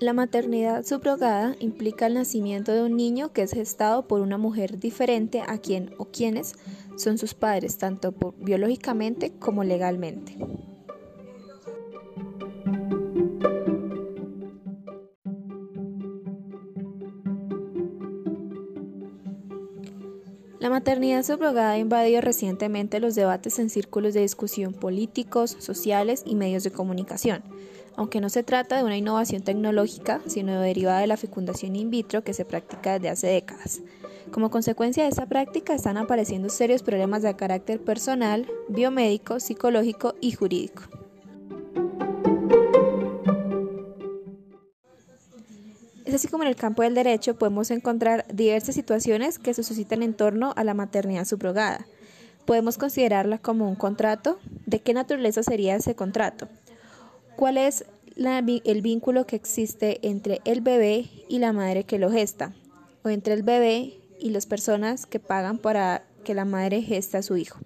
La maternidad subrogada implica el nacimiento de un niño que es gestado por una mujer diferente a quien o quienes son sus padres, tanto biológicamente como legalmente. La maternidad subrogada ha invadido recientemente los debates en círculos de discusión políticos, sociales y medios de comunicación aunque no se trata de una innovación tecnológica, sino derivada de la fecundación in vitro que se practica desde hace décadas. Como consecuencia de esta práctica están apareciendo serios problemas de carácter personal, biomédico, psicológico y jurídico. Es así como en el campo del derecho podemos encontrar diversas situaciones que se suscitan en torno a la maternidad subrogada. Podemos considerarla como un contrato. ¿De qué naturaleza sería ese contrato? ¿Cuál es el vínculo que existe entre el bebé y la madre que lo gesta? O entre el bebé y las personas que pagan para que la madre gesta a su hijo.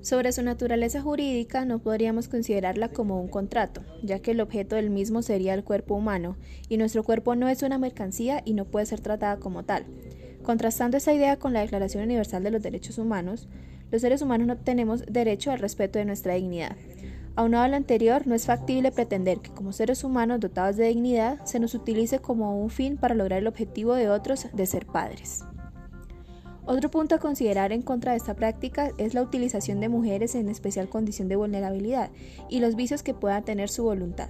Sobre su naturaleza jurídica no podríamos considerarla como un contrato, ya que el objeto del mismo sería el cuerpo humano, y nuestro cuerpo no es una mercancía y no puede ser tratada como tal. Contrastando esa idea con la Declaración Universal de los Derechos Humanos, los seres humanos no tenemos derecho al respeto de nuestra dignidad. Aunado a lo anterior, no es factible pretender que como seres humanos dotados de dignidad se nos utilice como un fin para lograr el objetivo de otros de ser padres. Otro punto a considerar en contra de esta práctica es la utilización de mujeres en especial condición de vulnerabilidad y los vicios que pueda tener su voluntad.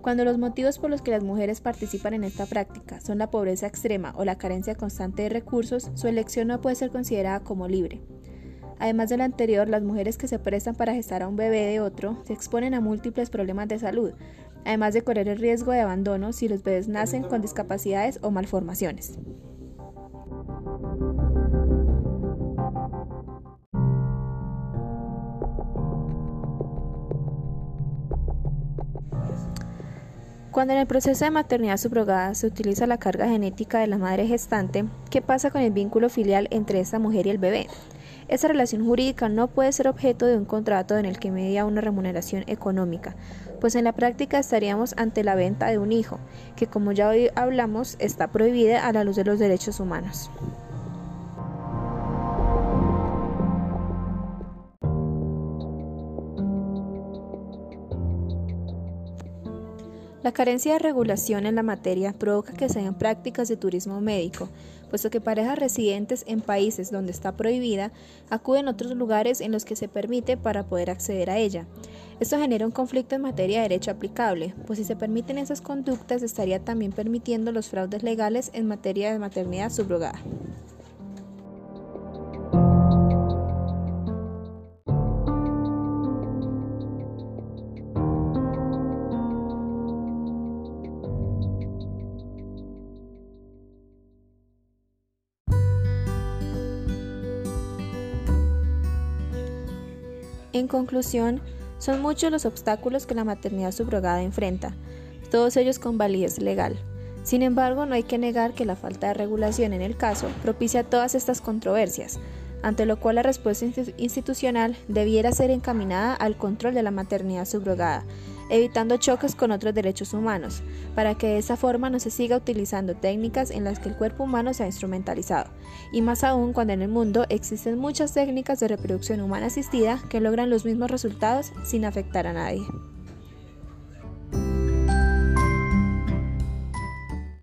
Cuando los motivos por los que las mujeres participan en esta práctica son la pobreza extrema o la carencia constante de recursos, su elección no puede ser considerada como libre. Además de lo anterior, las mujeres que se prestan para gestar a un bebé de otro se exponen a múltiples problemas de salud, además de correr el riesgo de abandono si los bebés nacen con discapacidades o malformaciones. Cuando en el proceso de maternidad subrogada se utiliza la carga genética de la madre gestante, ¿qué pasa con el vínculo filial entre esa mujer y el bebé? Esa relación jurídica no puede ser objeto de un contrato en el que media una remuneración económica, pues en la práctica estaríamos ante la venta de un hijo, que como ya hoy hablamos está prohibida a la luz de los derechos humanos. La carencia de regulación en la materia provoca que se den prácticas de turismo médico, puesto que parejas residentes en países donde está prohibida acuden a otros lugares en los que se permite para poder acceder a ella. Esto genera un conflicto en materia de derecho aplicable, pues si se permiten esas conductas estaría también permitiendo los fraudes legales en materia de maternidad subrogada. En conclusión, son muchos los obstáculos que la maternidad subrogada enfrenta, todos ellos con validez legal. Sin embargo, no hay que negar que la falta de regulación en el caso propicia todas estas controversias, ante lo cual la respuesta institucional debiera ser encaminada al control de la maternidad subrogada, evitando choques con otros derechos humanos, para que de esa forma no se siga utilizando técnicas en las que el cuerpo humano se ha instrumentalizado, y más aún cuando en el mundo existen muchas técnicas de reproducción humana asistida que logran los mismos resultados sin afectar a nadie.